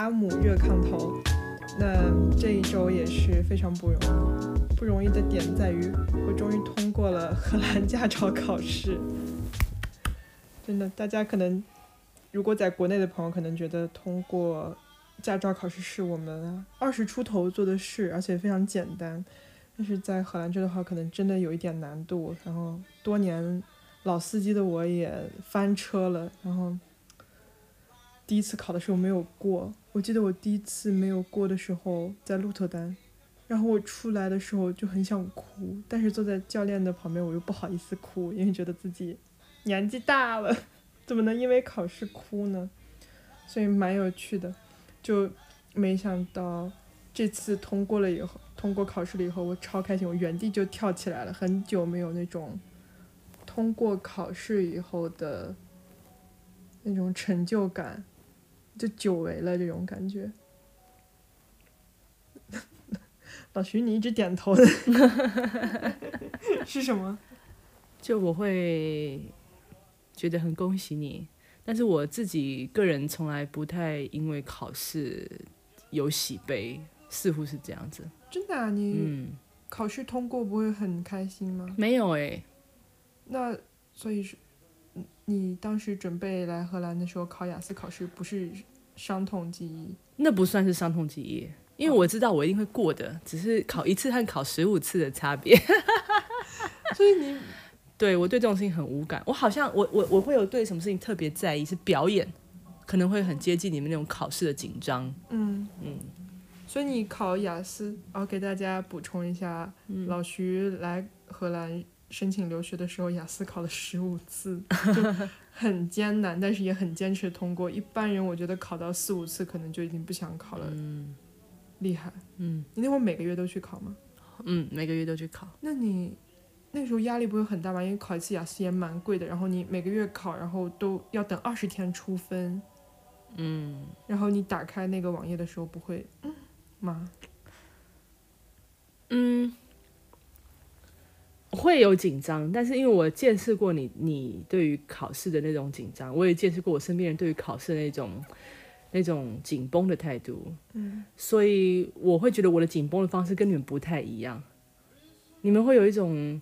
阿姆热炕头。那这一周也是非常不容易，不容易的点在于我终于通过了荷兰驾照考试。真的，大家可能如果在国内的朋友可能觉得通过驾照考试是我们二十出头做的事，而且非常简单。但是在荷兰这的话，可能真的有一点难度。然后多年老司机的我也翻车了。然后第一次考的时候没有过，我记得我第一次没有过的时候在鹿特丹，然后我出来的时候就很想哭，但是坐在教练的旁边我又不好意思哭，因为觉得自己年纪大了，怎么能因为考试哭呢？所以蛮有趣的，就没想到这次通过了以后。通过考试了以后，我超开心，我原地就跳起来了。很久没有那种通过考试以后的那种成就感，就久违了这种感觉。老徐，你一直点头的 是什么？就我会觉得很恭喜你，但是我自己个人从来不太因为考试有喜悲，似乎是这样子。真的啊，你考试通过不会很开心吗？没有哎，那所以是，你当时准备来荷兰的时候考雅思考试不是伤痛记忆？那不算是伤痛记忆，因为我知道我一定会过的，只是考一次和考十五次的差别。所以你 对我对这种事情很无感，我好像我我我会有对什么事情特别在意，是表演可能会很接近你们那种考试的紧张。嗯嗯。所以你考雅思，然后给大家补充一下，老徐来荷兰申请留学的时候，雅思考了十五次，很艰难，但是也很坚持通过。一般人我觉得考到四五次可能就已经不想考了，厉害。嗯，你那会儿每个月都去考吗？嗯，每个月都去考。那你那时候压力不会很大吗？因为考一次雅思也蛮贵的，然后你每个月考，然后都要等二十天出分。嗯，然后你打开那个网页的时候不会。吗？嗯，会有紧张，但是因为我见识过你，你对于考试的那种紧张，我也见识过我身边人对于考试那种那种紧绷的态度，嗯，所以我会觉得我的紧绷的方式跟你们不太一样。你们会有一种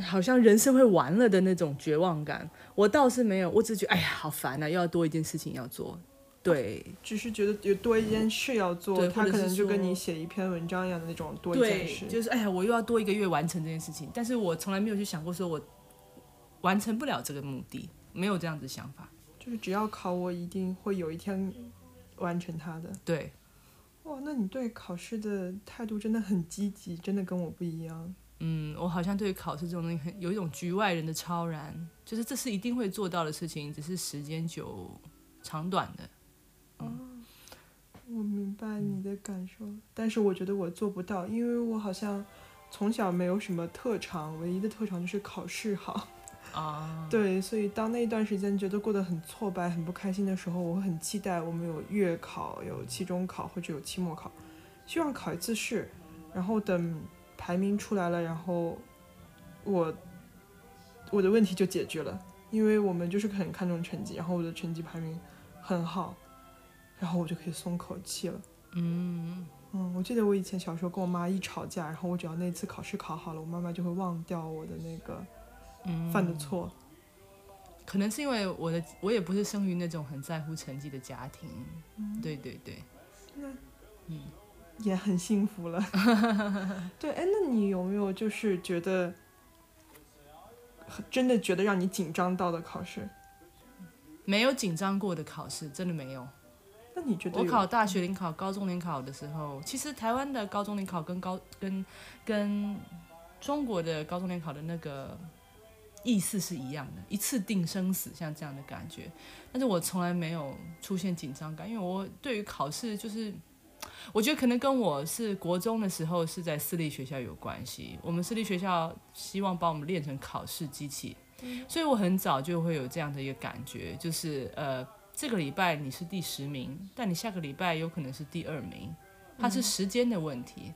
好像人生会完了的那种绝望感，我倒是没有，我只觉得哎呀，好烦啊，又要多一件事情要做。对，只是觉得有多一件事要做，他可能就跟你写一篇文章一样的那种多一件事。就是哎呀，我又要多一个月完成这件事情，但是我从来没有去想过说我完成不了这个目的，没有这样子想法。就是只要考，我一定会有一天完成它的。对，哇，那你对考试的态度真的很积极，真的跟我不一样。嗯，我好像对考试这种东西很有一种局外人的超然，就是这是一定会做到的事情，只是时间久长短的。哦，我明白你的感受，但是我觉得我做不到，因为我好像从小没有什么特长，唯一的特长就是考试好。啊，对，所以当那一段时间觉得过得很挫败、很不开心的时候，我很期待我们有月考、有期中考或者有期末考，希望考一次试，然后等排名出来了，然后我我的问题就解决了，因为我们就是很看重成绩，然后我的成绩排名很好。然后我就可以松口气了。嗯嗯，我记得我以前小时候跟我妈一吵架，然后我只要那次考试考好了，我妈妈就会忘掉我的那个犯的错。可能是因为我的我也不是生于那种很在乎成绩的家庭。对对对。那嗯，也很幸福了。对，哎，那你有没有就是觉得真的觉得让你紧张到的考试？没有紧张过的考试，真的没有。那你觉得我考大学联考、高中联考的时候，其实台湾的高中联考跟高跟跟中国的高中联考的那个意思是一样的，一次定生死，像这样的感觉。但是我从来没有出现紧张感，因为我对于考试就是，我觉得可能跟我是国中的时候是在私立学校有关系。我们私立学校希望把我们练成考试机器，所以我很早就会有这样的一个感觉，就是呃。这个礼拜你是第十名，但你下个礼拜有可能是第二名，它是时间的问题。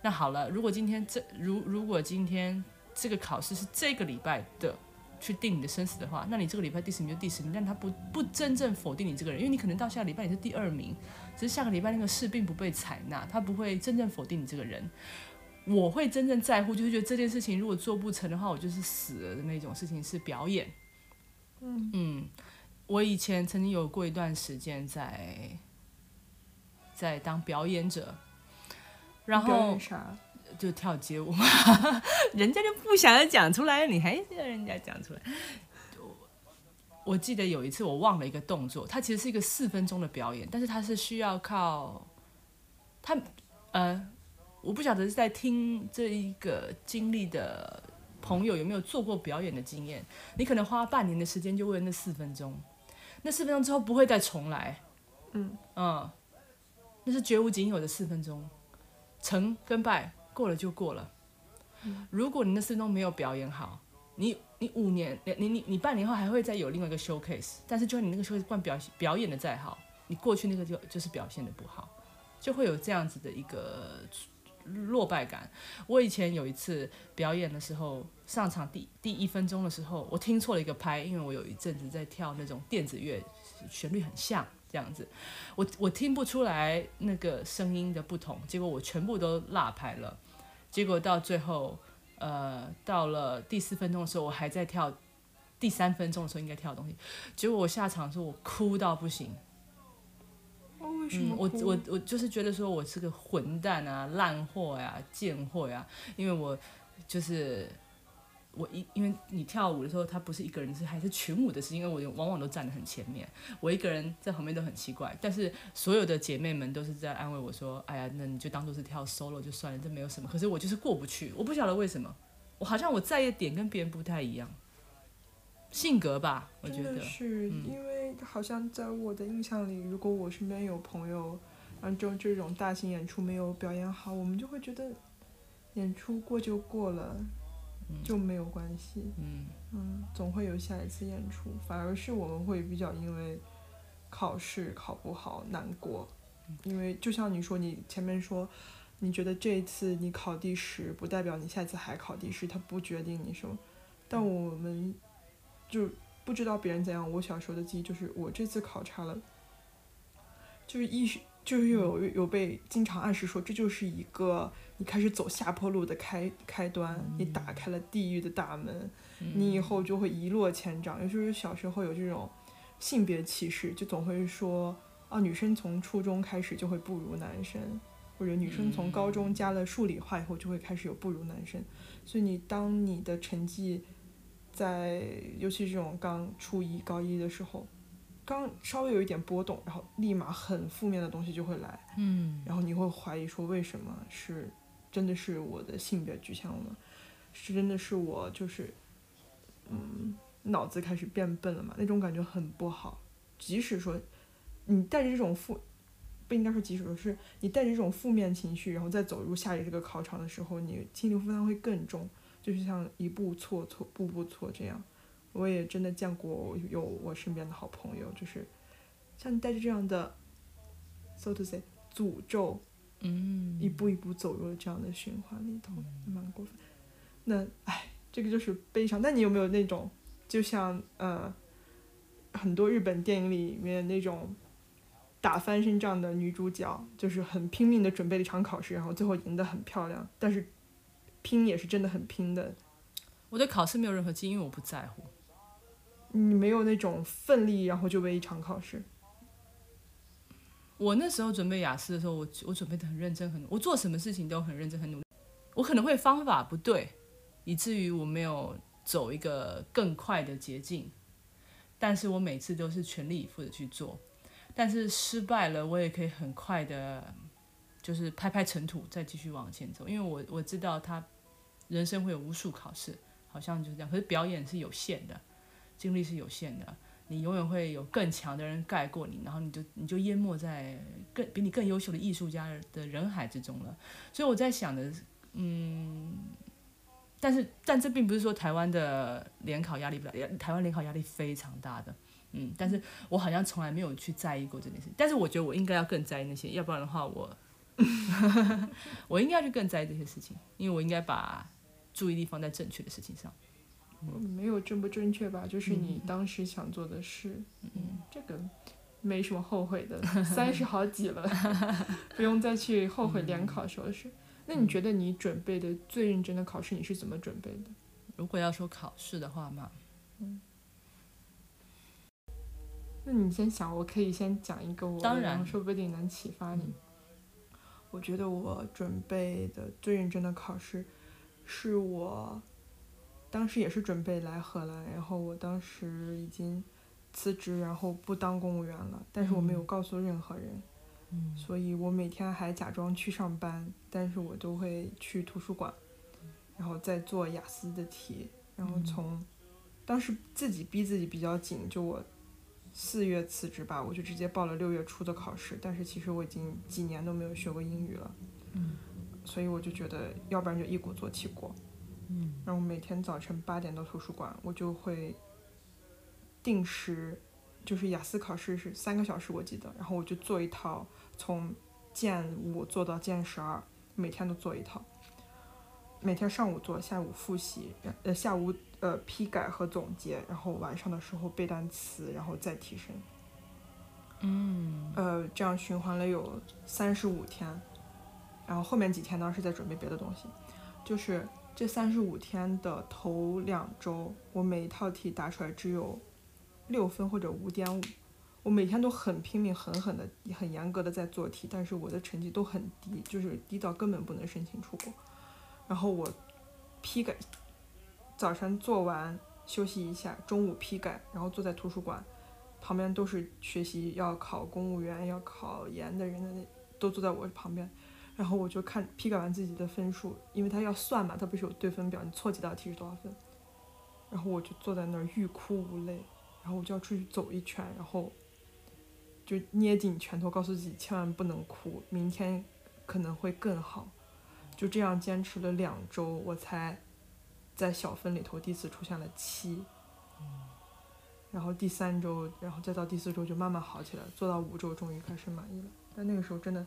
那好了，如果今天这如如果今天这个考试是这个礼拜的去定你的生死的话，那你这个礼拜第十名就第十名，但他不不真正否定你这个人，因为你可能到下个礼拜你是第二名，只是下个礼拜那个事并不被采纳，他不会真正否定你这个人。我会真正在乎，就是觉得这件事情如果做不成的话，我就是死了的那种事情是表演。嗯嗯，我以前曾经有过一段时间在在当表演者，然后？就跳街舞嘛，人家就不想要讲出来，你还是要人家讲出来。我我记得有一次我忘了一个动作，它其实是一个四分钟的表演，但是它是需要靠他呃，我不晓得是在听这一个经历的朋友有没有做过表演的经验，你可能花半年的时间就为了那四分钟，那四分钟之后不会再重来，嗯嗯，那是绝无仅有的四分钟，成跟败过了就过了。如果你那四分钟没有表演好，你你五年，你你你你半年后还会再有另外一个 showcase，但是就算你那个 showcase 表表演的再好，你过去那个就就是表现的不好，就会有这样子的一个落败感。我以前有一次表演的时候，上场第第一分钟的时候，我听错了一个拍，因为我有一阵子在跳那种电子乐，旋律很像这样子，我我听不出来那个声音的不同，结果我全部都落拍了。结果到最后，呃，到了第四分钟的时候，我还在跳第三分钟的时候应该跳的东西，结果我下场的时候我哭到不行。哦，为什嗯我我我就是觉得说我是个混蛋啊、烂货呀、贱货呀，因为我就是我一因为你跳舞的时候，他不是一个人，是还是群舞的事，因为我往往都站得很前面，我一个人在旁边都很奇怪，但是所有的姐妹们都是在安慰我说：“哎呀，那你就当做是跳 solo 就算了，这没有什么。”可是我就是过不去，我不晓得为什么，我好像我在意的点跟别人不太一样，性格吧，我觉得。是、嗯。因为好像在我的印象里，如果我身边有朋友，然后这种这种大型演出没有表演好，我们就会觉得演出过就过了，就没有关系。嗯。嗯，总会有下一次演出，反而是我们会比较因为考试考不好难过，因为就像你说，你前面说，你觉得这一次你考第十，不代表你下次还考第十，它不决定你什么。但我们就不知道别人怎样。我小时候的记忆就是，我这次考差了，就是意识就是有有被经常暗示说，这就是一个你开始走下坡路的开开端，你打开了地狱的大门。你以后就会一落千丈。尤其是小时候有这种性别歧视，就总会说啊，女生从初中开始就会不如男生，或者女生从高中加了数理化以后就会开始有不如男生。所以你当你的成绩在，尤其这种刚初一、高一的时候，刚稍微有一点波动，然后立马很负面的东西就会来，嗯然后你会怀疑说为什么是真的是我的性别取向了吗？是真的是我就是嗯脑子开始变笨了嘛？那种感觉很不好。即使说你带着这种负，不应该说即使说是你带着这种负面情绪，然后再走入下一这个考场的时候，你心理负担会更重，就是像一步错错步步错这样。我也真的见过有我身边的好朋友，就是像你带着这样的，so to say 诅咒，嗯，一步一步走入了这样的循环里头，蛮过分。那唉，这个就是悲伤。那你有没有那种，就像呃，很多日本电影里面那种打翻身仗的女主角，就是很拼命的准备了一场考试，然后最后赢得很漂亮，但是拼也是真的很拼的。我对考试没有任何记忆，因为我不在乎。你没有那种奋力，然后就为一场考试。我那时候准备雅思的时候，我我准备的很认真，很我做什么事情都很认真很努力。我可能会方法不对，以至于我没有走一个更快的捷径，但是我每次都是全力以赴的去做。但是失败了，我也可以很快的，就是拍拍尘土，再继续往前走。因为我我知道他人生会有无数考试，好像就是这样。可是表演是有限的，精力是有限的。你永远会有更强的人盖过你，然后你就你就淹没在更比你更优秀的艺术家的人海之中了。所以我在想的，嗯，但是但这并不是说台湾的联考压力不大，台湾联考压力非常大的，嗯，但是我好像从来没有去在意过这件事，但是我觉得我应该要更在意那些，要不然的话我，我应该要去更在意这些事情，因为我应该把注意力放在正确的事情上。没有正不正确吧，就是你当时想做的事，嗯，这个没什么后悔的，三十好几了，不用再去后悔联考时候的事。那你觉得你准备的最认真的考试，你是怎么准备的？如果要说考试的话嘛，嗯，那你先想，我可以先讲一个我，当然，说不定能启发你。我觉得我准备的最认真的考试，是我。当时也是准备来荷兰，然后我当时已经辞职，然后不当公务员了，但是我没有告诉任何人，所以我每天还假装去上班，但是我都会去图书馆，然后再做雅思的题，然后从当时自己逼自己比较紧，就我四月辞职吧，我就直接报了六月初的考试，但是其实我已经几年都没有学过英语了，所以我就觉得要不然就一鼓作气过。嗯然后每天早晨八点到图书馆，我就会定时，就是雅思考试是三个小时，我记得。然后我就做一套，从剑五做到剑十二，每天都做一套。每天上午做，下午复习，呃下午呃批改和总结，然后晚上的时候背单词，然后再提升。嗯。呃，这样循环了有三十五天，然后后面几天呢是在准备别的东西，就是。这三十五天的头两周，我每一套题答出来只有六分或者五点五。我每天都很拼命、狠狠的、很严格的在做题，但是我的成绩都很低，就是低到根本不能申请出国。然后我批改，早晨做完休息一下，中午批改，然后坐在图书馆旁边都是学习要考公务员、要考研的人的，都坐在我旁边。然后我就看批改完自己的分数，因为他要算嘛，他不是有对分表，你错几道题是多少分。然后我就坐在那儿欲哭无泪，然后我就要出去走一圈，然后就捏紧拳头，告诉自己千万不能哭，明天可能会更好。就这样坚持了两周，我才在小分里头第一次出现了七。然后第三周，然后再到第四周就慢慢好起来，做到五周终于开始满意了。但那个时候真的。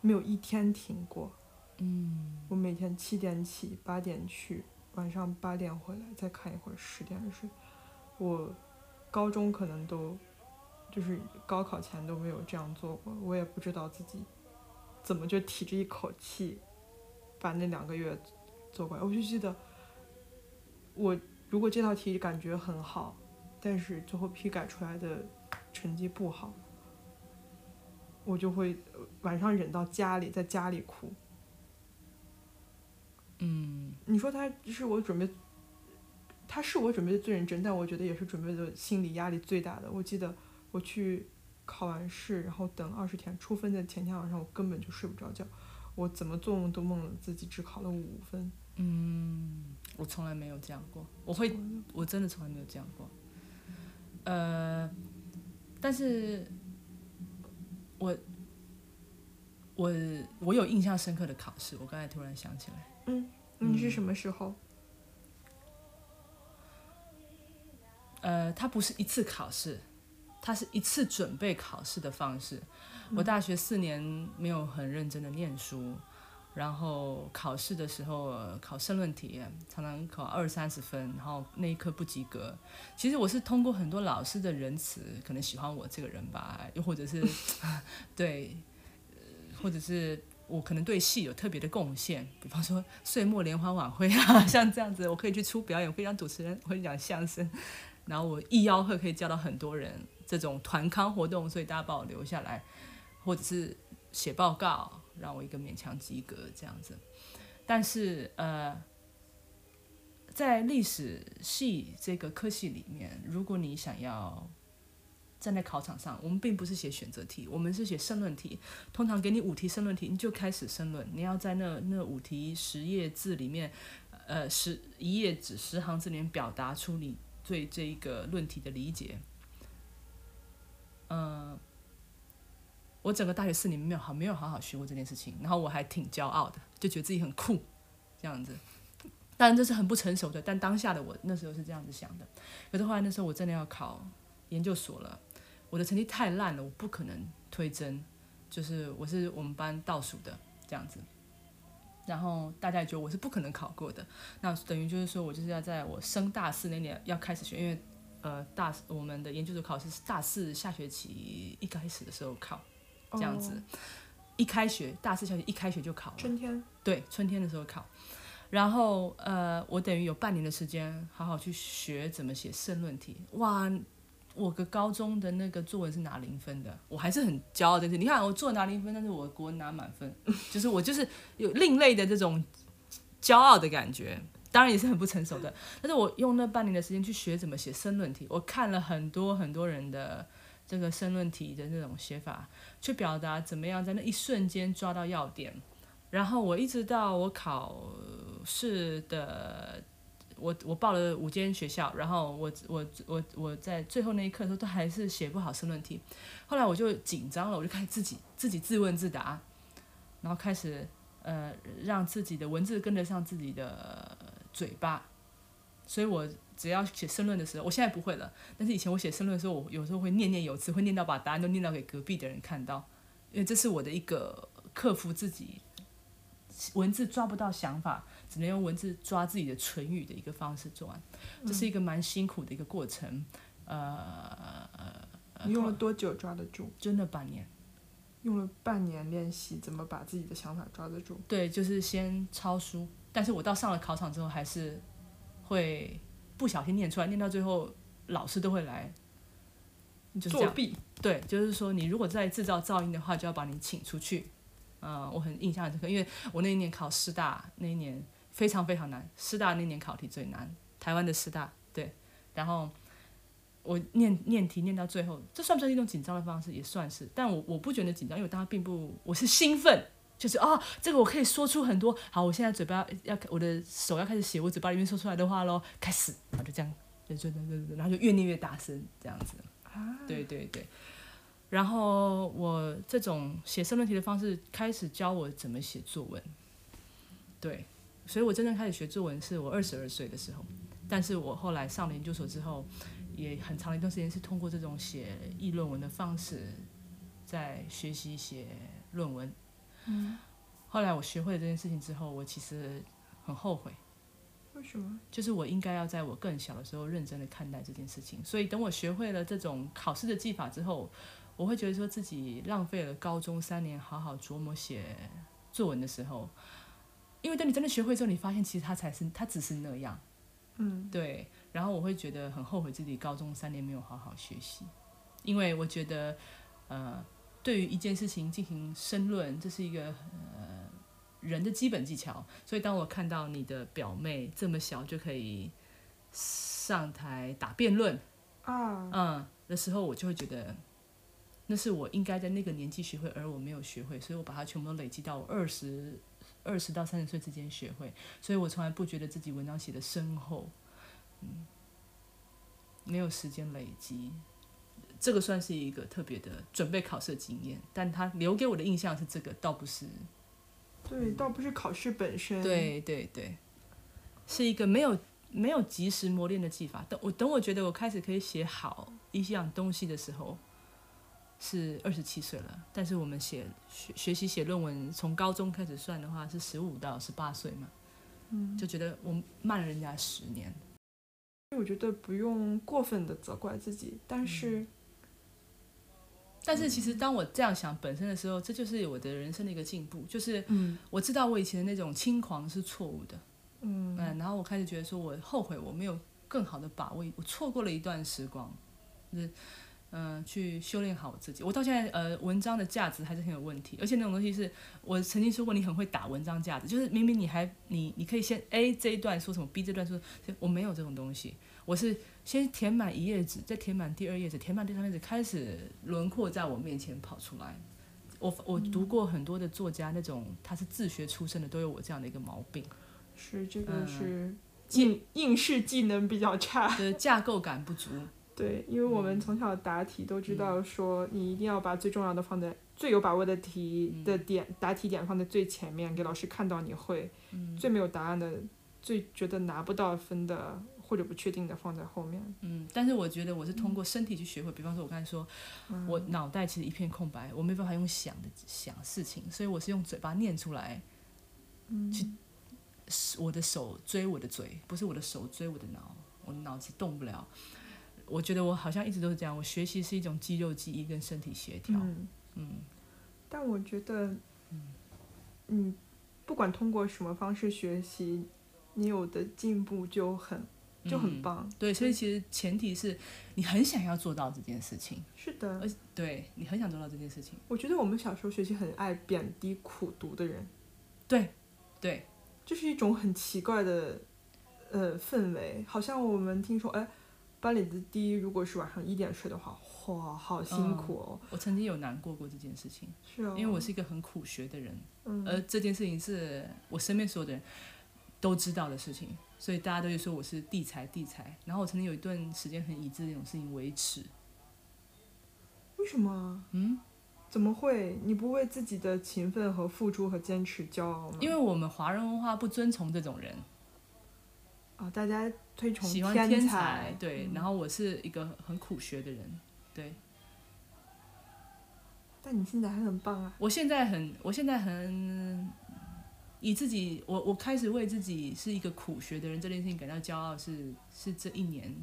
没有一天停过，嗯，我每天七点起，八点去，晚上八点回来，再看一会儿，十点睡。我高中可能都，就是高考前都没有这样做过，我也不知道自己怎么就提着一口气把那两个月做过来。我就记得，我如果这道题感觉很好，但是最后批改出来的成绩不好。我就会晚上忍到家里，在家里哭。嗯，你说他是我准备，他是我准备的最认真，但我觉得也是准备的心理压力最大的。我记得我去考完试，然后等二十天出分的前天晚上，我根本就睡不着觉，我怎么做梦都梦了自己只考了五分。嗯，我从来没有这样过，我会，我真的从来没有这样过。呃，但是。我我我有印象深刻的考试，我刚才突然想起来。嗯，你是什么时候？呃，它不是一次考试，它是一次准备考试的方式。我大学四年没有很认真的念书。然后考试的时候考申论题，常常考二三十分，然后那一科不及格。其实我是通过很多老师的仁慈，可能喜欢我这个人吧，又或者是 对，或者是我可能对戏有特别的贡献，比方说岁末联欢晚会啊，像这样子，我可以去出表演，可以当主持人，会讲相声，然后我一吆喝可以叫到很多人，这种团康活动，所以大家把我留下来，或者是写报告。让我一个勉强及格这样子，但是呃，在历史系这个科系里面，如果你想要站在考场上，我们并不是写选择题，我们是写申论题。通常给你五题申论题，你就开始申论。你要在那那五题十页字里面，呃，十一页纸十行字里面表达出你对这一个论题的理解，嗯。我整个大学四年没有好没有好好学过这件事情，然后我还挺骄傲的，就觉得自己很酷，这样子。当然这是很不成熟的，但当下的我那时候是这样子想的。可是后来那时候我真的要考研究所了，我的成绩太烂了，我不可能推甄，就是我是我们班倒数的这样子。然后大家也觉得我是不可能考过的。那等于就是说我就是要在我升大四那年要开始学，因为呃大我们的研究所考试是大四下学期一开始的时候考，这样子。哦一开学大四小学一开学就考了，春天，对，春天的时候考，然后呃，我等于有半年的时间好好去学怎么写申论题。哇，我个高中的那个作文是拿零分的，我还是很骄傲的是，你看我作文拿零分，但是我国文拿满分，就是我就是有另类的这种骄傲的感觉。当然也是很不成熟的，但是我用那半年的时间去学怎么写申论题，我看了很多很多人的这个申论题的那种写法，去表达怎么样在那一瞬间抓到要点。然后我一直到我考试的，我我报了五间学校，然后我我我我在最后那一刻的时候都还是写不好申论题，后来我就紧张了，我就开始自己自己自问自答，然后开始呃让自己的文字跟得上自己的嘴巴，所以我只要写申论的时候，我现在不会了，但是以前我写申论的时候，我有时候会念念有词，会念到把答案都念到给隔壁的人看到，因为这是我的一个克服自己文字抓不到想法，只能用文字抓自己的唇语的一个方式做完，这是一个蛮辛苦的一个过程，呃，你用了多久抓得住？真的半年。用了半年练习怎么把自己的想法抓得住。对，就是先抄书，但是我到上了考场之后，还是会不小心念出来，念到最后老师都会来，就是。作弊，对，就是说你如果再制造噪音的话，就要把你请出去。嗯、我很印象很深刻，因为我那一年考师大，那一年非常非常难，师大那年考题最难，台湾的师大，对，然后。我念念题念到最后，这算不算一种紧张的方式？也算是，但我我不觉得紧张，因为我当时并不，我是兴奋，就是啊、这个我可以说出很多。好，我现在嘴巴要，我的手要开始写我嘴巴里面说出来的话喽，开始，然后就这样，就就就就，然后就越念越大声，这样子。对对对。然后我这种写申论题的方式，开始教我怎么写作文。对，所以我真正开始学作文是我二十二岁的时候，但是我后来上了研究所之后，也很长的一段时间是通过这种写议论文的方式，在学习写论文。嗯。后来我学会了这件事情之后，我其实很后悔，为什么？就是我应该要在我更小的时候认真的看待这件事情。所以等我学会了这种考试的技法之后，我会觉得说自己浪费了高中三年好好琢磨写作文的时候，因为等你真的学会之后，你发现其实它才是它只是那样。嗯，对，然后我会觉得很后悔自己高中三年没有好好学习，因为我觉得，呃，对于一件事情进行申论，这是一个呃人的基本技巧。所以当我看到你的表妹这么小就可以上台打辩论，啊，嗯的时候，我就会觉得。那是我应该在那个年纪学会，而我没有学会，所以我把它全部都累积到我二十二十到三十岁之间学会，所以我从来不觉得自己文章写的深厚，嗯，没有时间累积，这个算是一个特别的准备考试的经验，但他留给我的印象是这个，倒不是，对，倒不是考试本身。，对对对，是一个没有没有及时磨练的技法。等我等我觉得我开始可以写好一项东西的时候。是二十七岁了，但是我们写学学习写论文，从高中开始算的话是十五到十八岁嘛，嗯，就觉得我慢了人家十年。我觉得不用过分的责怪自己，但是，但是其实当我这样想本身的时候，这就是我的人生的一个进步，就是嗯。我知道我以前的那种轻狂是错误的，嗯。嗯，然后我开始觉得说我后悔我没有更好的把握，我错过了一段时光，就是嗯、呃去修炼好我自己。我到现在呃文章的价值还是很有问题，而且那种东西是我曾经说过你很会打文章价值，就是明明你还你你可以先 A 这一段说什么，B 这段说，我没有这种东西，我是先填满一页纸，再填满第二页纸，填满第三页纸，开始轮廓在我面前跑出来。我我读过很多的作家，那种他是自学出身的，都有我这样的一个毛病。是这个嗯是应应试技能比较差。就是架构感不足。对，因为我们从小答题都知道说，你一定要把最重要的放在最有把握的题的点答题点放在最前面，给老师看到你会。最没有答案的，最觉得拿不到分的或者不确定的放在后面。嗯，但是我觉得我是通过身体去学会，比方说我刚才说，我脑袋其实一片空白，我没办法用想的想事情，所以我是用嘴巴念出来，去我的手追我的嘴，不是我的手追我的脑，我的脑子动不了。我觉得我好像一直都是这样，我学习是一种肌肉记忆跟身体协调。嗯嗯但我觉得，嗯，不管通过什么方式学习，你有的进步就很就很嗯棒。对，所以其实前提是你很想要做到这件事情，是的，而对你很想做到这件事情。我觉得我们小时候学习很爱贬低苦读的人，对，对，这是一种很奇怪的呃氛围，好像我们听说，哎，班里的第一如果是晚上一点睡的话，哇，好辛苦哦。我曾经有难过过这件事情，是哦，因为我是一个很苦学的人，嗯而这件事情是我身边所有的人都知道的事情，所以大家都会说我是地才地才。然后我曾经有一段时间很以这种事情为耻，为什么？嗯，怎么会？你不为自己的勤奋和付出和坚持骄傲吗？因为我们华人文化不尊崇这种人，啊、大家推崇喜欢天天才，对。嗯然后我是一个很苦学的人，对但你现在还很棒啊。我现在很，我现在很以自己，我我开始为自己是一个苦学的人这件事情感到骄傲是，是这一年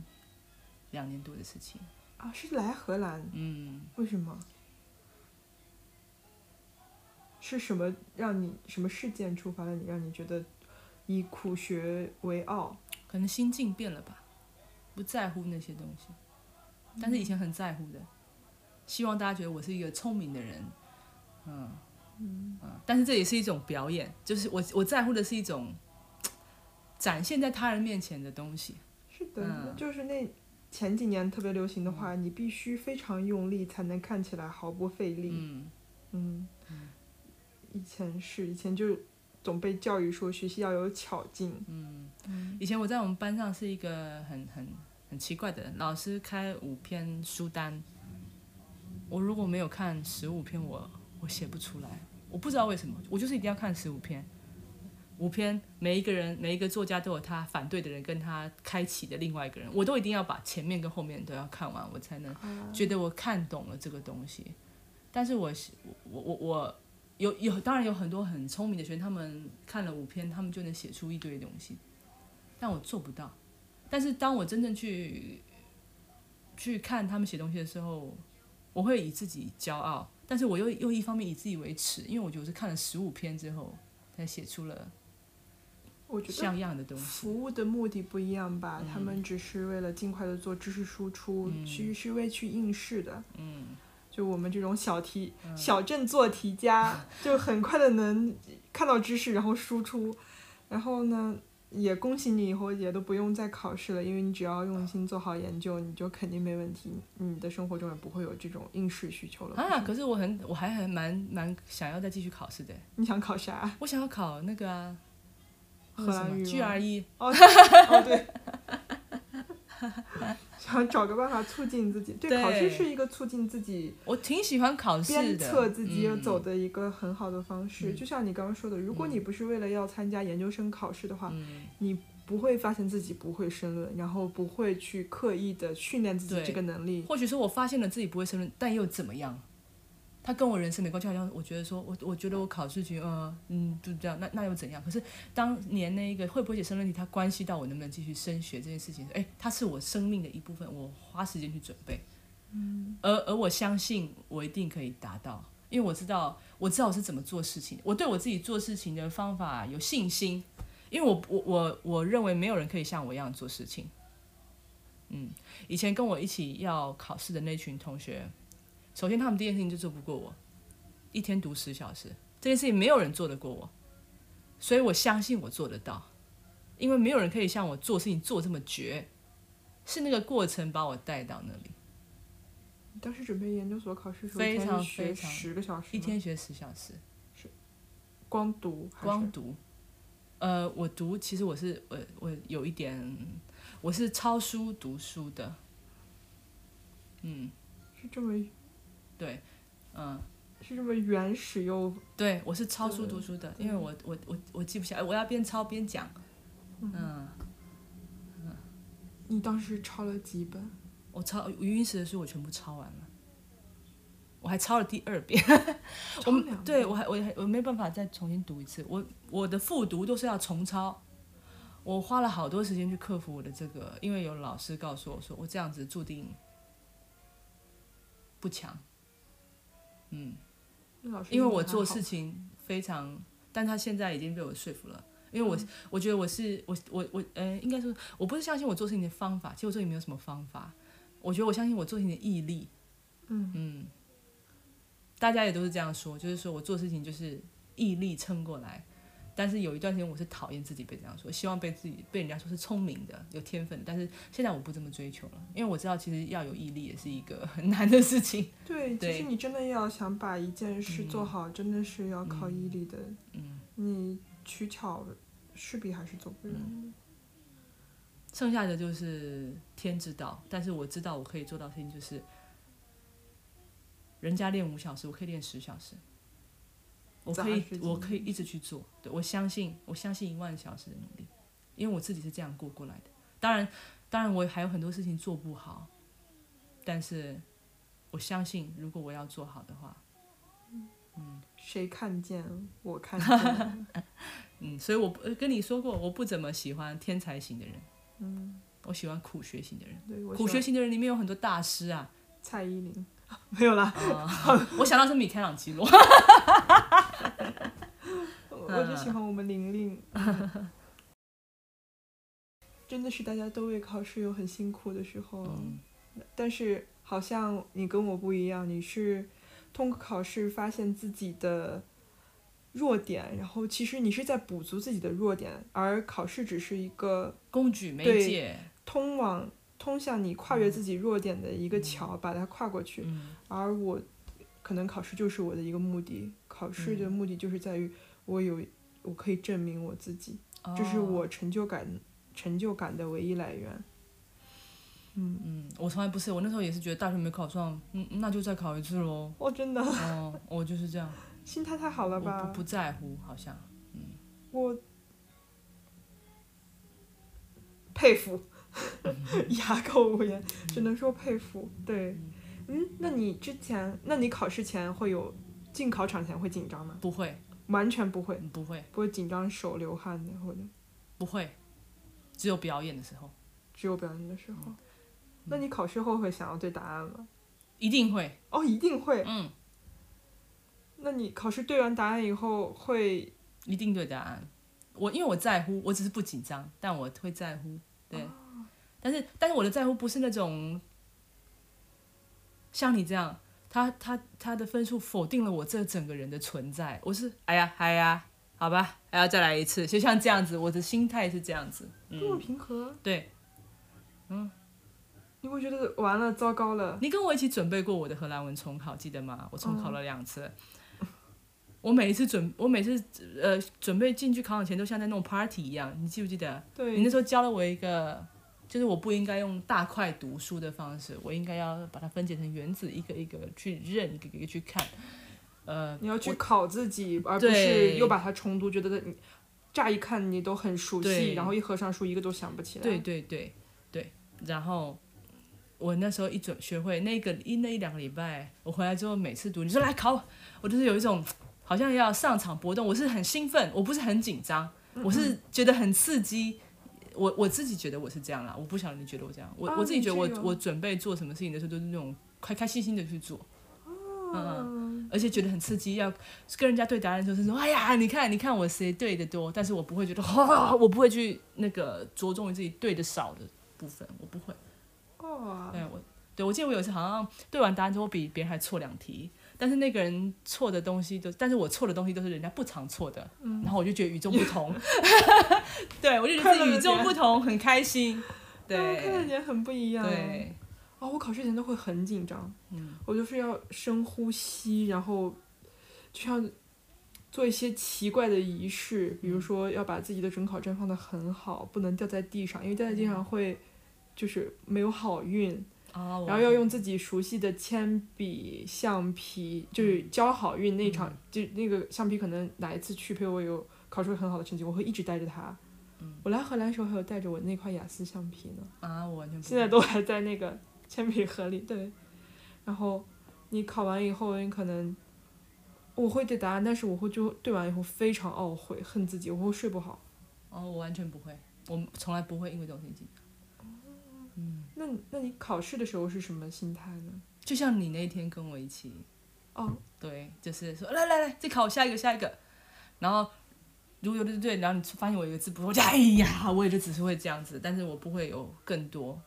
两年多的事情，啊，是来荷兰，嗯。为什么？是什么让你什么事件触发了你，让你觉得以苦学为傲？可能心境变了吧，不在乎那些东西，但是以前很在乎的，希望大家觉得我是一个聪明的人，嗯嗯但是这也是一种表演，就是我我在乎的是一种展现在他人面前的东西，是的，嗯就是那前几年特别流行的话，你必须非常用力才能看起来毫不费力。嗯嗯，以前是以前就总被教育说学习要有巧劲。嗯。以前我在我们班上是一个很很很奇怪的人，老师开五篇书单，我如果没有看十五篇，我我写不出来，我不知道为什么，我就是一定要看十五篇。五篇，每一个人每一个作家都有他反对的人跟他开启的另外一个人，我都一定要把前面跟后面都要看完，我才能觉得我看懂了这个东西。但是我我我我有有当然有很多很聪明的学生，他们看了五篇，他们就能写出一堆东西，但我做不到。但是当我真正去去看他们写东西的时候，我会以自己骄傲，但是我又又一方面以自己为耻，因为我觉得我是看了十五篇之后才写出了我觉得像样的东西。服务的目的不一样吧，嗯他们只是为了尽快的做知识输出，嗯。去是为去应试的。嗯，就我们这种小题、小镇做题家，就很快的能看到知识，然后输出，然后呢，也恭喜你以后也都不用再考试了，因为你只要用心做好研究，你就肯定没问题，你的生活中也不会有这种应试需求了。啊，可是我很我还很蛮蛮想要再继续考试的，你想考啥？我想要考那个啊，那荷个什么兰语 GRE。哦对，想找个办法促进自己。对，对考试是一个促进自己我挺喜欢考试的，鞭策自己要走的一个很好的方式。就像你刚刚说的，如果你不是为了要参加研究生考试的话，嗯你不会发现自己不会申论，然后不会去刻意的训练自己这个能力。或许是我发现了自己不会申论，但又怎么样？它跟我人生没关系，好像我觉得说，我我觉得我考试题，呃，嗯，就这样，那那又怎样？可是当年那一个会不会写申论题，它关系到我能不能继续升学这件事情，哎，它是我生命的一部分，我花时间去准备，嗯，而而我相信我一定可以达到，因为我知道我知道我是怎么做事情，我对我自己做事情的方法有信心，因为我我我我认为没有人可以像我一样做事情。嗯，以前跟我一起要考试的那群同学，首先他们第一件事情就做不过我，一天读十小时，这件事情没有人做得过我，所以我相信我做得到，因为没有人可以像我做事情做这么绝，是那个过程把我带到那里，你当时准备研究所考试的时候，非常学非常十个小时，一天学十小时，是光读是？光读。呃，我读其实我是我我有一点，我是抄书读书的，嗯，是这么对，嗯。是这么原始又对，我是抄书读书的，因为我我我我记不下来，我要边抄边讲。嗯，你当时抄了几本？我抄语音史的书我全部抄完了。我还抄了第二遍。我们对我还我还我没办法再重新读一次，我我的复读都是要重抄。我花了好多时间去克服我的这个，因为有老师告诉我说，我这样子注定不强。嗯，因为我做事情非常，但他现在已经被我说服了。因为我、我觉得我是我我我呃，应该说我不是相信我做事情的方法，其实我做事情没有什么方法。我觉得我相信我做事情的毅力。嗯大家也都是这样说，就是说我做事情就是毅力撑过来。但是有一段时间我是讨厌自己被这样说，希望被自己被人家说是聪明的、有天分的。但是现在我不这么追求了，因为我知道其实要有毅力也是一个很难的事情。对，其实你真的要想把一件事做好，真的是要靠毅力的。嗯，你取巧势必还是做不了的。剩下的就是天知道，但是我知道我可以做到的事情就是，人家练五小时，我可以练十小时，我可以我可以一直去做，对我相信我相信一万小时的努力，因为我自己是这样过过来的。当然，当然我还有很多事情做不好，但是我相信如果我要做好的话，嗯谁看见我看见？嗯，所以我不呃跟你说过，我不怎么喜欢天才型的人，嗯，我喜欢苦学型的人。对，苦学型的人里面有很多大师啊，蔡依林，没有啦，啊，我想到是米开朗基罗。我就喜欢我们玲玲。真的是大家都为考试有很辛苦的时候，嗯。但是好像你跟我不一样，你是通过考试发现自己的弱点，然后其实你是在补足自己的弱点，而考试只是一个工具媒介，通往通向你跨越自己弱点的一个桥，把它跨过去。嗯。而我可能考试就是我的一个目的，考试的目的就是在于我有我可以证明我自己，这是哦我成就感成就感的唯一来源。嗯，嗯，我从来不是，我那时候也是觉得大学没考上，嗯，那就再考一次喽。哦，真的 哦，我就是这样，心态太好了我吧？不不在乎，好像，嗯我佩服，哑口无言，只能说佩服。对，嗯，那你之前，那你考试前会有进考场前会紧张吗？不会，完全不会，嗯不会，不会紧张手流汗的，或者不会，只有表演的时候，只有表演的时候。嗯那你考试后会想要对答案吗？一定会，哦，一定会。嗯，那你考试对完答案以后会一定对答案。我因为我在乎，我只是不紧张，但我会在乎，对。哦但是但是我的在乎不是那种像你这样，他他他的分数否定了我这整个人的存在。我是哎呀哎呀，好吧，还要再来一次，就像这样子，我的心态是这样子。这么嗯，平和，对你会觉得完了，糟糕了。你跟我一起准备过我的荷兰文重考，记得吗？我重考了两次。我每一次准，我每次呃准备进去考场前都像在弄 party 一样，你记不记得？对你那，时候教了我一个，就是我不应该用大块读书的方式，我应该要把它分解成原子，一个一个去认，一个一个去看。呃，你要去考自己，而不是又把它重读，觉得你乍一看你都很熟悉，然后一合上书一个都想不起来。对对对对，然后我那时候一准学会那个一那一两个礼拜，我回来之后每次读，你说来考，我就是有一种好像要上场搏动，我是很兴奋，我不是很紧张，我是觉得很刺激。我我自己觉得我是这样啦，我不晓得你觉得我这样。我、啊我自己觉得我我准备做什么事情的时候，都是那种开开心心的去做。嗯而且觉得很刺激，要跟人家对答案的时候是说，哎呀，你看，你看我谁对的多，但是我不会觉得，哇，我不会去那个着重于自己对的少的部分，我不会。哦，对我，对我记得我有一次好像对完答案之后比别人还错两题，但是那个人错的东西都，但是我错的东西都是人家不常错的，嗯。然后我就觉得与众不同，对我就觉得与众不同，很开心，对。我看到对你也很不一样。对，哦，我考试前都会很紧张，嗯，我就是要深呼吸，然后就像做一些奇怪的仪式，比如说要把自己的准考证放得很好，不能掉在地上，因为掉在地上会就是没有好运。啊，然后要用自己熟悉的铅笔、橡皮，就是交好运那场，就那个橡皮可能哪一次去陪我有考出很好的成绩，我会一直带着它。我来荷兰时候还有带着我那块雅思橡皮呢。啊，我完全现在都还在那个 铅笔盒里。对，然后你考完以后，你可能我会对答案，但是我会就对完以后非常懊悔，恨自己，我会睡不好。哦，我完全不会，我从来不会因为这种事情。那那你考试的时候是什么心态呢？就像你那天跟我一起，哦，对，就是说来来来，再考下一个下一个，然后如果有的对对，然后你发现我有一个字不会，我就哎呀，我也就只是会这样子，但是我不会有更多。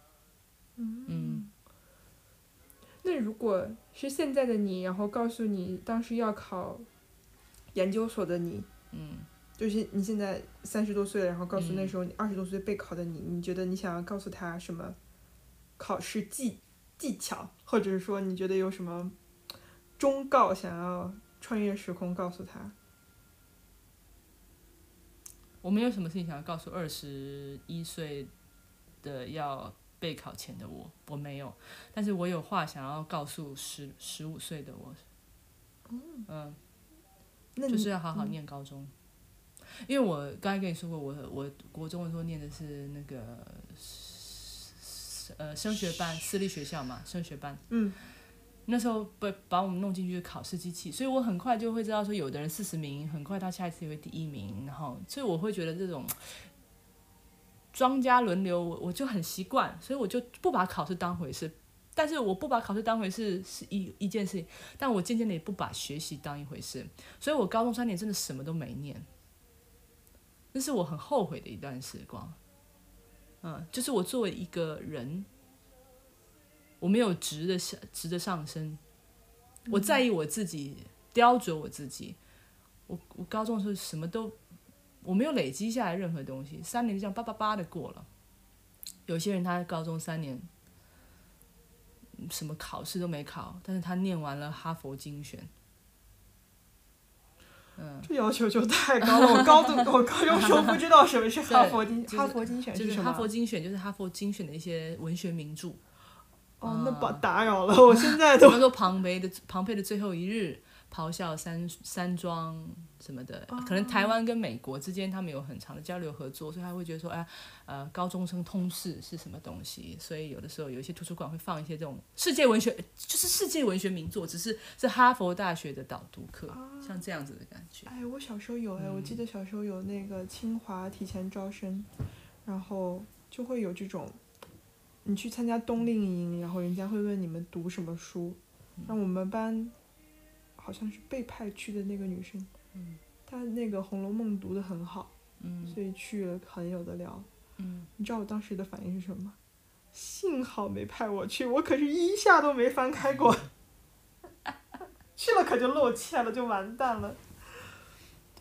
嗯，那如果是现在的你，然后告诉你当时要考研究所的你，嗯，就是你现在三十多岁了，然后告诉嗯。那时候你二十多岁备考的你，你觉得你想要告诉他什么考试技技巧，或者是说你觉得有什么忠告想要穿越时空告诉他？我没有什么事情想要告诉二十一岁的要备考前的我，我没有，但是我有话想要告诉十十五岁的我，嗯，那就是要好好念高中，因为我刚才跟你说过，我我国中的时候念的是那个呃升学班，私立学校嘛，升学班。嗯，那时候被把我们弄进去考试机器，所以我很快就会知道说，有的人四十名，很快他下一次也会第一名，然后所以我会觉得这种庄家轮流，我我就很习惯，所以我就不把考试当回事。但是我不把考试当回事是一一件事情，但我渐渐的也不把学习当一回事，所以我高中三年真的什么都没念，那是我很后悔的一段时光。嗯，就是我作为一个人，我没有直的上直的上升，我在意我自己，雕琢我自己。我我高中的时候什么都我没有累积下来任何东西，三年就这样叭叭叭的过了。有些人他高中三年嗯什么考试都没考，但是他念完了哈佛精选。这要求就太高了。我高中我高中时候不知道什么是哈佛精就是哈佛精选什么就是哈佛精选，就是哈佛精选的一些文学名著，哦，那把打扰了，我现在都比如说庞培的庞培的最后一日，咆哮山山庄什么的，可能台湾跟美国之间他们有很长的交流合作，所以他会觉得说，哎，呃，高中生通识是什么东西？所以有的时候有一些图书馆会放一些这种世界文学，就是世界文学名作，只是是哈佛大学的导读课，像这样子的感觉。哎，我小时候有哎，我记得小时候有那个清华提前招生，然后就会有这种，你去参加冬令营，然后人家会问你们读什么书，那我们班好像是被派去的那个女生，她那个《红楼梦》读得很好，嗯所以去了很有的聊。嗯，你知道我当时的反应是什么吗？幸好没派我去，我可是一下都没翻开过，去了可就露怯了，就完蛋了。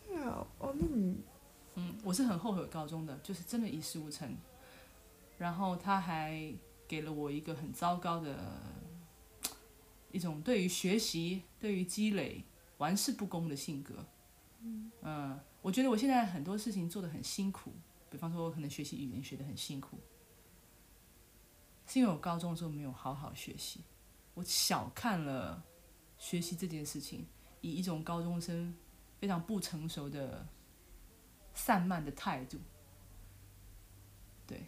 对啊，哦，那你嗯，我是很后悔高中的，就是真的一事无成。然后他还给了我一个很糟糕的一种对于学习、对于积累玩世不恭的性格。嗯，我觉得我现在很多事情做的很辛苦，比方说我可能学习语言学得很辛苦，是因为我高中的时候没有好好学习，我小看了学习这件事情，以一种高中生非常不成熟的散漫的态度。对，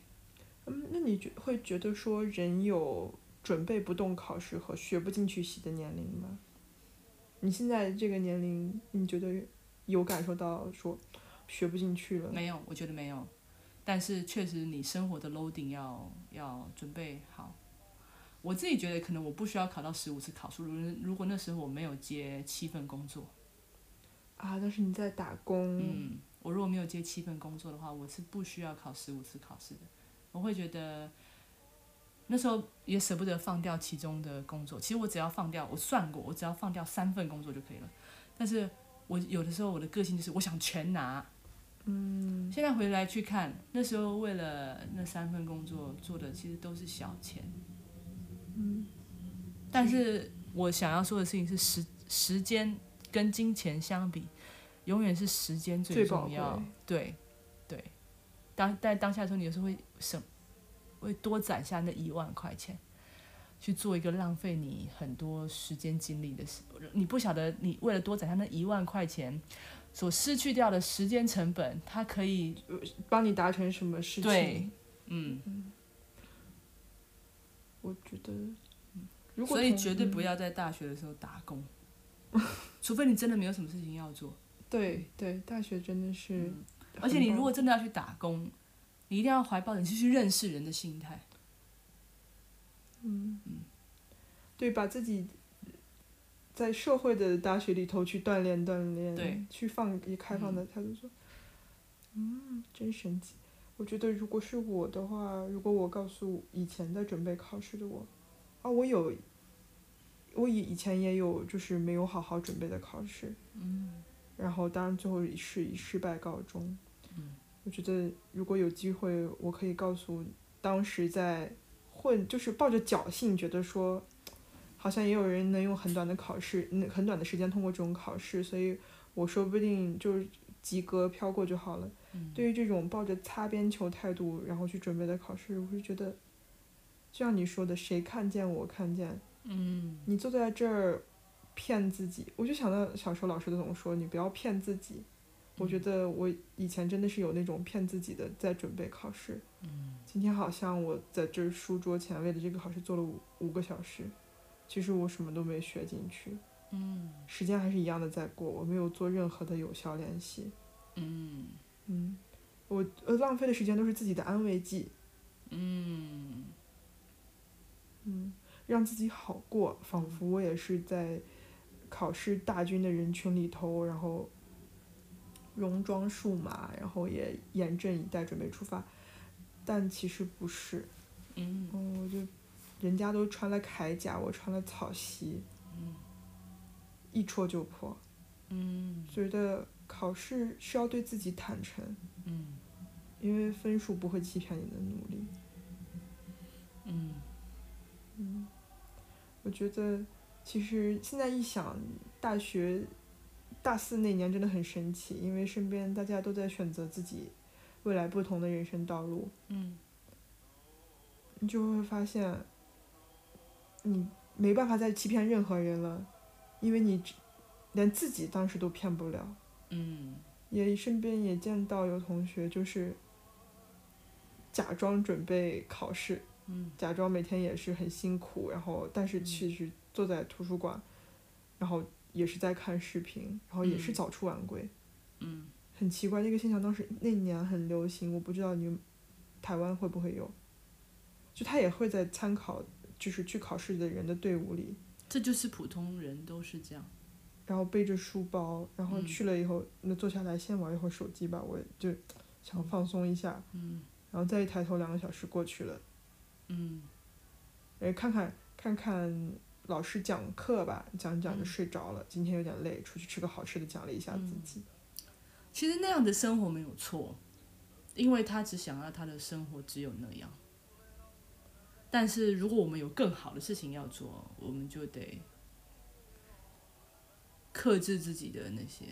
嗯，那你觉会觉得说人有准备不动考试和学不进去习的年龄吗？你现在这个年龄，你觉得有感受到说学不进去了？没有，我觉得没有。但是确实，你生活的 loading 要要准备好。我自己觉得，可能我不需要考到十五次考试。如如果那时候我没有接七份工作，啊，但是你在打工，嗯，我如果没有接七份工作的话，我是不需要考十五次考试的。我会觉得那时候也舍不得放掉其中的工作。其实我只要放掉，我算过，我只要放掉三份工作就可以了。但是我有的时候我的个性就是我想全拿。嗯，现在回来去看，那时候为了那三份工作做的其实都是小钱。嗯，但是我想要说的事情是时时间跟金钱相比，永远是时间最重要。对，对。当在当下的时候，你有时候会省，会多攒下那一万块钱，去做一个浪费你很多时间精力的事。你不晓得，你为了多攒下那一万块钱，所失去掉的时间成本，它可以帮你达成什么事情？对，嗯，我觉得所以如果同绝对不要在大学的时候打工，除非你真的没有什么事情要做。对对，大学真的是而且你如果真的要去打工，你一定要怀抱你是去认识人的心态。对把自己在社会的大学里头去锻炼锻炼，对，去放以开放的态度说，嗯，真神奇。我觉得如果是我的话，如果我告诉以前在准备考试的我，啊，我有，我以以前也有就是没有好好准备的考试，嗯。然后当然最后是以失败告终。嗯。我觉得如果有机会，我可以告诉当时在混，就是抱着侥幸，觉得说，好像也有人能用很短的考试，嗯，很短的时间通过这种考试，所以我说不定就是及格飘过就好了。嗯对于这种抱着擦边球态度然后去准备的考试，我是觉得，就像你说的，谁看见我看见，嗯你坐在这儿骗自己，我就想到小时候老师都总说你不要骗自己。我觉得我以前真的是有那种骗自己的，在准备考试。嗯今天好像我在这书桌前为了这个考试做了五五个小时，其实我什么都没学进去，嗯时间还是一样的在过，我没有做任何的有效练习。嗯嗯，我呃浪费的时间都是自己的安慰剂。嗯嗯，让自己好过，仿佛我也是在考试大军的人群里头，然后戎装数码，然后也严阵以待，准备出发。但其实不是，嗯嗯，我就人家都穿了铠甲，我穿了草席，嗯一戳就破。嗯觉得考试是要对自己坦诚，嗯因为分数不会欺骗你的努力。嗯嗯，我觉得其实现在一想，大学大四那年真的很神奇，因为身边大家都在选择自己未来不同的人生道路，嗯。你就会发现，你没办法再欺骗任何人了，因为你连自己当时都骗不了。嗯。也身边也见到有同学就是假装准备考试，嗯。假装每天也是很辛苦，然后但是其实坐在图书馆，然后也是在看视频，然后也是嗯。早出晚归，嗯。很奇怪，那个现象当时那年很流行，我不知道你们台湾会不会有，就他也会在参考就是去考试的人的队伍里，这就是普通人都是这样。然后背着书包，然后嗯。去了以后，那坐下来先玩一会儿手机吧，我就想放松一下，嗯。然后再一抬头两个小时过去了。嗯。哎，看看看看老师讲课吧，讲着讲着嗯睡着了，今天有点累，出去吃个好吃的奖励一下自己。其实那样的生活没有错，因为他只想要他的生活只有那样。但是如果我们有更好的事情要做，我们就得克制自己的那些。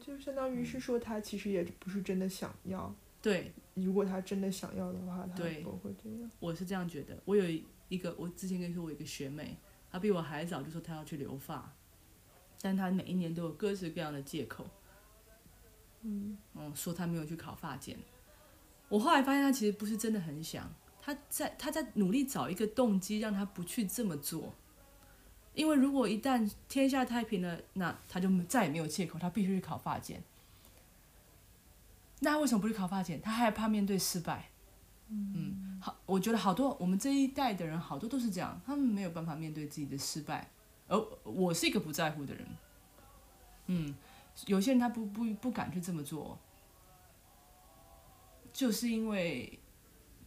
就相当于是说他其实也不是真的想要，对，如果他真的想要的话，他对不会这样。我是这样觉得。我有一个，我之前跟你说，我有一个学妹，她比我还早就说他要去留发，但他每一年都有各式各样的借口，嗯嗯，说他没有去考发检。我后来发现他其实不是真的很想，他在他在努力找一个动机让他不去这么做。因为如果一旦天下太平了，那他就再也没有借口，他必须去考发检。那他为什么不去考发检？他害怕面对失败。嗯，好，我觉得好多我们这一代的人，好多都是这样，他们没有办法面对自己的失败，而我是一个不在乎的人。嗯，有些人他不不不敢去这么做，就是因为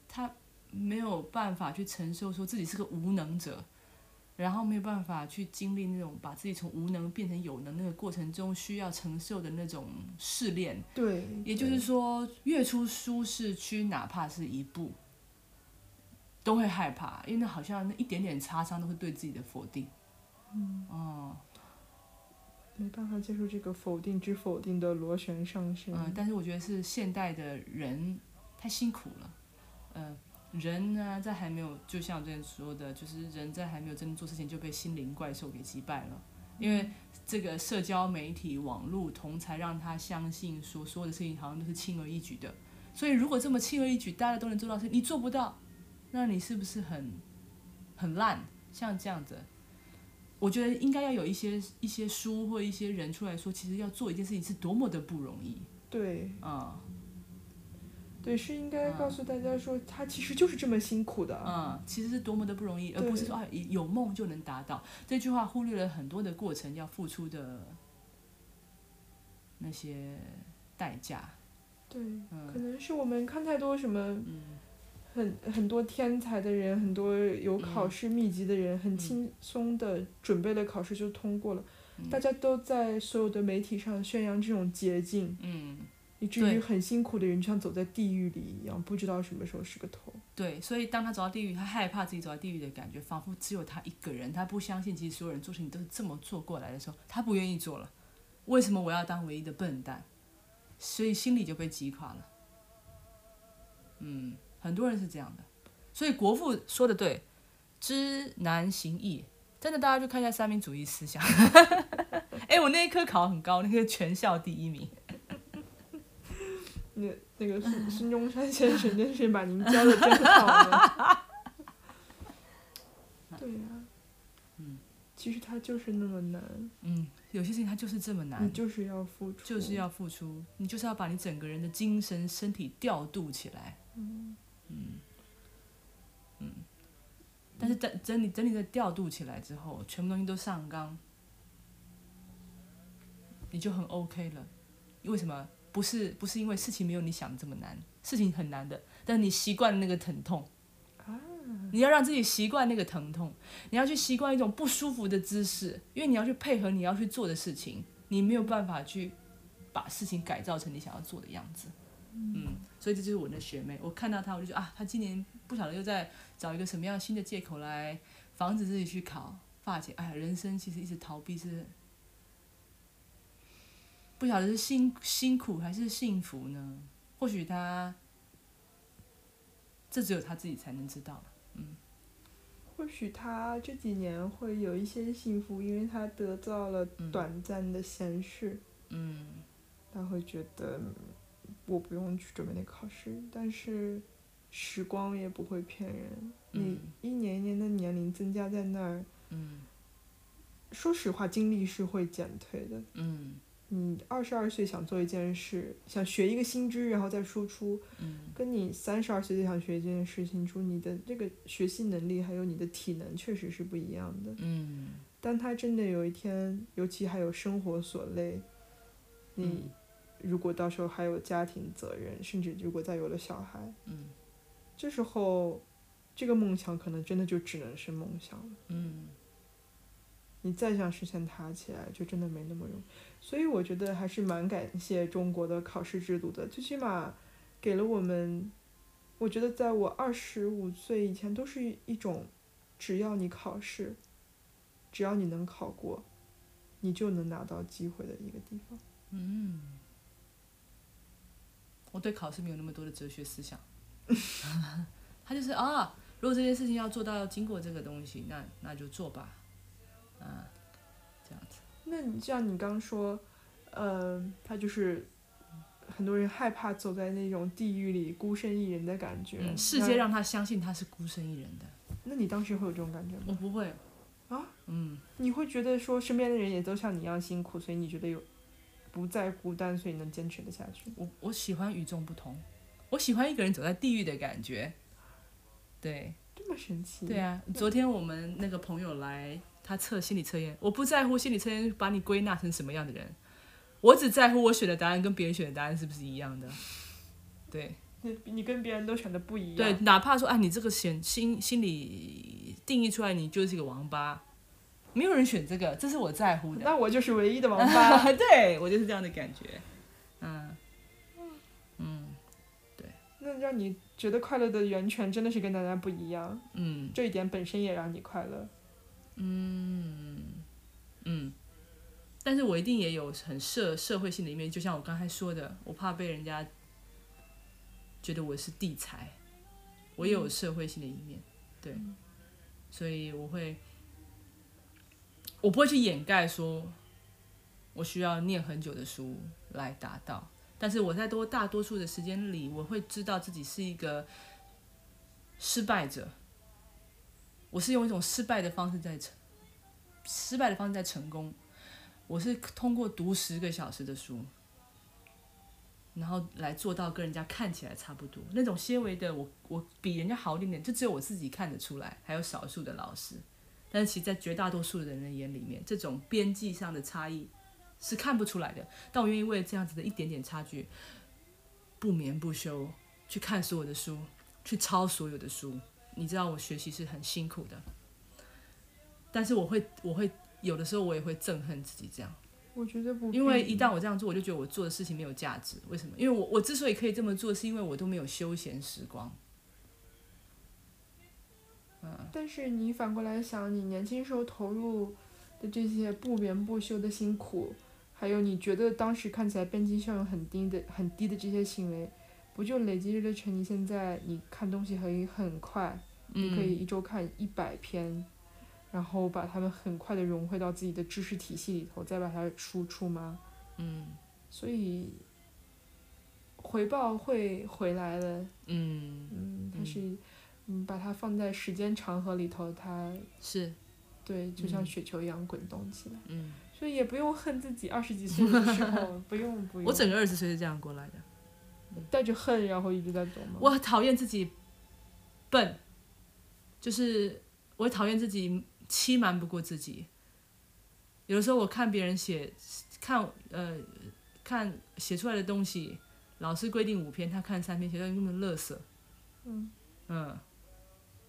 他没有办法去承受说自己是个无能者，然后没有办法去经历那种把自己从无能变成有能那个过程中需要承受的那种试炼。对，也就是说，越出舒适区，哪怕是一步，都会害怕，因为那好像那一点点擦伤都会对自己的否定。嗯，哦，没办法接受这个否定之否定的螺旋上升。嗯，但是我觉得是现代的人太辛苦了。嗯、人呢，在还没有，就像我之前说的，就是人在还没有真正做事情就被心灵怪兽给击败了，因为这个社交媒体、网络同才让他相信说所有的事情好像都是轻而易举的，所以如果这么轻而易举，大家都能做到的事，你做不到，那你是不是很很烂？像这样子，我觉得应该要有一些一些书或一些人出来说，其实要做一件事情是多么的不容易对啊。对，是应该告诉大家说，他其实就是这么辛苦的。嗯，其实是多么的不容易，而不是说啊有梦就能达到。这句话忽略了很多的过程要付出的那些代价。对，可能是我们看太多什么，嗯很很多天才的人，很多有考试秘籍的人，很轻松的准备了考试就通过了。大家都在所有的媒体上宣扬这种捷径。嗯。以至于很辛苦的人，就像走在地狱里一样，不知道什么时候是个头。对，所以当他走到地狱，他害怕自己走到地狱的感觉，仿佛只有他一个人。他不相信，其实所有人做事情都是这么做过来的时候，他不愿意做了。为什么我要当唯一的笨蛋？所以心里就被击垮了。嗯，很多人是这样的。所以国父说的对，知难行易。真的，大家去看一下三民主义思想。哎，我那一科考很高，那个全校第一名。那那个孙孙中山先生真是把您教的真好呢。对呀，嗯，其实他就是那么难。嗯，有些事情他就是这么难。你就是要付出。就是要付出，你就是要把你整个人的精神、身体调度起来。嗯嗯嗯。但是整整理整理的调度起来之后，全部东西都上纲，你就很 OK 了。为什么？不是不是因为事情没有你想的这么难，事情很难的，但是你习惯了那个疼痛，你要让自己习惯那个疼痛，你要去习惯一种不舒服的姿势，因为你要去配合你要去做的事情，你没有办法去把事情改造成你想要做的样子，嗯，所以这就是我的学妹，我看到她我就觉得啊，她今年不晓得又在找一个什么样新的借口来防止自己去考发姐，哎呀，人生其实一直逃避是。不晓得是辛辛苦还是幸福呢？或许她，这只有她自己才能知道。嗯，或许他这几年会有一些幸福，因为他得到了短暂的闲适。嗯，他会觉得我不用去准备那个考试，但是时光也不会骗人。你一年一年的年龄增加在那儿，嗯，说实话，精力是会减退的。嗯。你二十二岁想做一件事，想学一个新知，然后再输出，跟你三十二岁就想学一件事情，出你的这个学习能力还有你的体能确实是不一样的。嗯，当他真的有一天，尤其还有生活所累，你如果到时候还有家庭责任，甚至如果再有了小孩，嗯，这时候这个梦想可能真的就只能是梦想了。嗯。你再想实现它起来，就真的没那么容易。所以我觉得还是蛮感谢中国的考试制度的，最起码给了我们。我觉得在我二十五岁以前，都是一种，只要你考试，只要你能考过，你就能拿到机会的一个地方。嗯，我对考试没有那么多的哲学思想。他就是啊，如果这件事情要做到，要经过这个东西，那那就做吧。啊，这样子。那你像你刚说，嗯，他就是很多人害怕走在那种地狱里孤身一人的感觉。世界让他相信他是孤身一人的。那你当时会有这种感觉吗？我不会。啊？嗯。你会觉得说身边的人也都像你一样辛苦，所以你觉得有不再孤单，所以能坚持的下去？我我喜欢与众不同，我喜欢一个人走在地狱的感觉。对。这么神奇。对啊，昨天我们那个朋友来。他测心理测验，我不在乎心理测验把你归纳成什么样的人，我只在乎我选的答案跟别人选的答案是不是一样的。对，你你跟别人都选的不一样。对，哪怕说啊，你这个选心心理定义出来，你就是一个王八，没有人选这个，这是我在乎的。那我就是唯一的王 八。对我就是这样的感觉。嗯嗯，对。那让你觉得快乐的源泉真的是跟大家不一样。嗯，这一点本身也让你快乐。嗯，嗯，但是我一定也有很社社会性的一面，就像我刚才说的，我怕被人家觉得我是地才，我也有社会性的一面，对，所以我会，我不会去掩盖说，我需要念很久的书来达到，但是我在多大多数的时间里，我会知道自己是一个失败者。我是用一种失败的方式在成，失败的方式在成功。我是通过读十个小时的书，然后来做到跟人家看起来差不多那种些微的，我我比人家好一点点，就只有我自己看得出来，还有少数的老师。但是其实，在绝大多数的人的眼里面，这种边际上的差异是看不出来的。但我愿意为了这样子的一点点差距，不眠不休去看所有的书，去抄所有的书。你知道，我学习是很辛苦的，但是我会，我会有的时候我也会憎恨自己这样。我觉得不必，因为一旦我这样做，我就觉得我做的事情没有价值。为什么？因为我我之所以可以这么做，是因为我都没有休闲时光。但是你反过来想，你年轻时候投入的这些不眠不休的辛苦，还有你觉得当时看起来边际效用很低的很低的这些行为，不就累积着成你现在你看东西可以很快，你可以一周看一百篇，然后把它们很快的融汇到自己的知识体系里头，再把它输出吗？嗯。所以回报会回来的，嗯，嗯，它是，嗯，把它放在时间长河里头，它是对，就像嗯雪球一样滚动起来。嗯，所以也不用恨自己二十几岁的时候，不用不用。我整个二十岁是这样过来的。带着恨，然后一直在走吗？我讨厌自己笨，就是我讨厌自己欺瞒不过自己。有的时候我看别人写，看呃看写出来的东西，老师规定五篇，他看三篇，写出来根本垃圾。嗯嗯，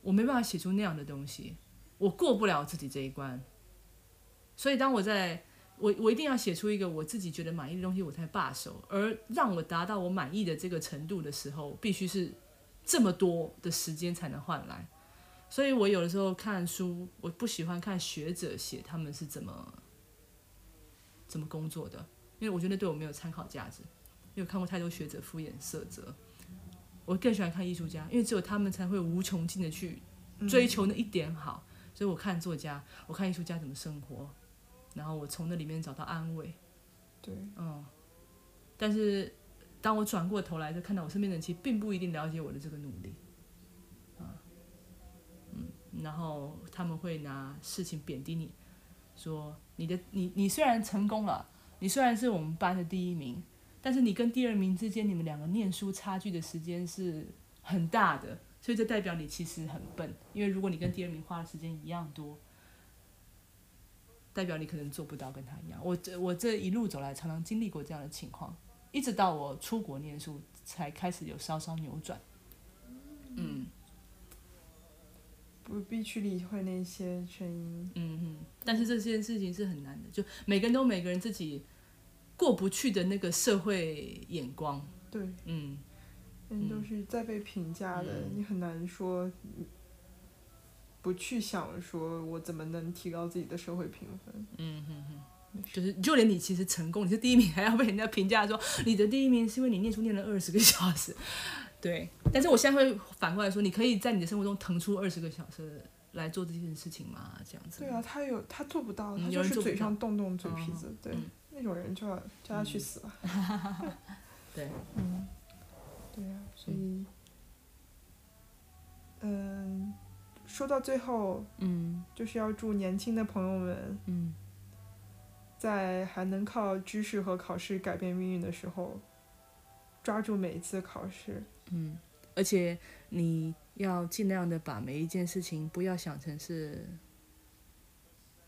我没办法写出那样的东西，我过不了自己这一关。所以当我在我我一定要写出一个我自己觉得满意的东西，我才罢手。而让我达到我满意的这个程度的时候，必须是这么多的时间才能换来。所以我有的时候看书，我不喜欢看学者写他们是怎么怎么工作的，因为我觉得对我没有参考价值。因为看过太多学者敷衍塞责，我更喜欢看艺术家，因为只有他们才会无穷尽的去追求那一点好。所以我看作家，我看艺术家怎么生活，然后我从那里面找到安慰。对，嗯，但是当我转过头来，就看到我身边的人其实并不一定了解我的这个努力，啊，嗯，然后他们会拿事情贬低你，说你的你你虽然成功了，你虽然是我们班的第一名，但是你跟第二名之间，你们两个念书差距的时间是很大的，所以这代表你其实很笨，因为如果你跟第二名花的时间一样多。代表你可能做不到跟他一样。我这我这一路走来，常常经历过这样的情况，一直到我出国念书，才开始有稍稍扭转。嗯不必去理会那些声音。嗯嗯，但是这件事情是很难的，就每个人都每个人自己过不去的那个社会眼光。对，嗯人都是在被评价的，嗯你很难说不去想说我怎么能提高自己的社会评分。嗯哼哼，就是就连你其实成功，你是第一名，还要被人家评价说你的第一名是因为你念书念了二十个小时。对，但是我现在会反过来说，你可以在你的生活中腾出二十个小时来做这件事情吗？这样子。对啊，他有他做不到，嗯他就是嘴上动动嘴皮子，对嗯，那种人就要叫他去死吧。对，嗯，对呀、所以，嗯，说到最后，嗯就是要祝年轻的朋友们嗯在还能靠知识和考试改变命运的时候，抓住每一次考试。嗯，而且你要尽量的把每一件事情不要想成是。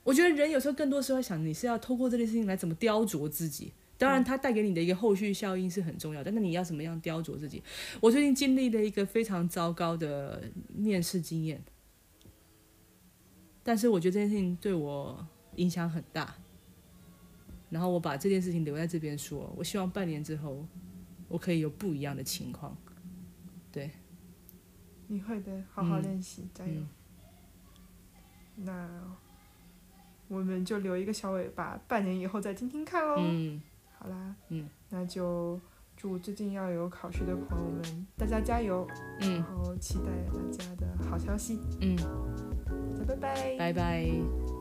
我觉得人有时候更多时候想，你是要透过这件事情来怎么雕琢自己。当然，它带给你的一个后续效应是很重要的，但是你要怎么样雕琢自己？我最近经历了一个非常糟糕的面试经验，但是我觉得这件事情对我影响很大。然后我把这件事情留在这边说，我希望半年之后我可以有不一样的情况。对，你会的，好好嗯练习，加油。嗯那我们就留一个小尾巴，半年以后再听听看喽。嗯好啦，嗯，那就祝最近要有考试的朋友们，大家加油，然嗯后期待大家的好消息。嗯，拜拜。拜拜。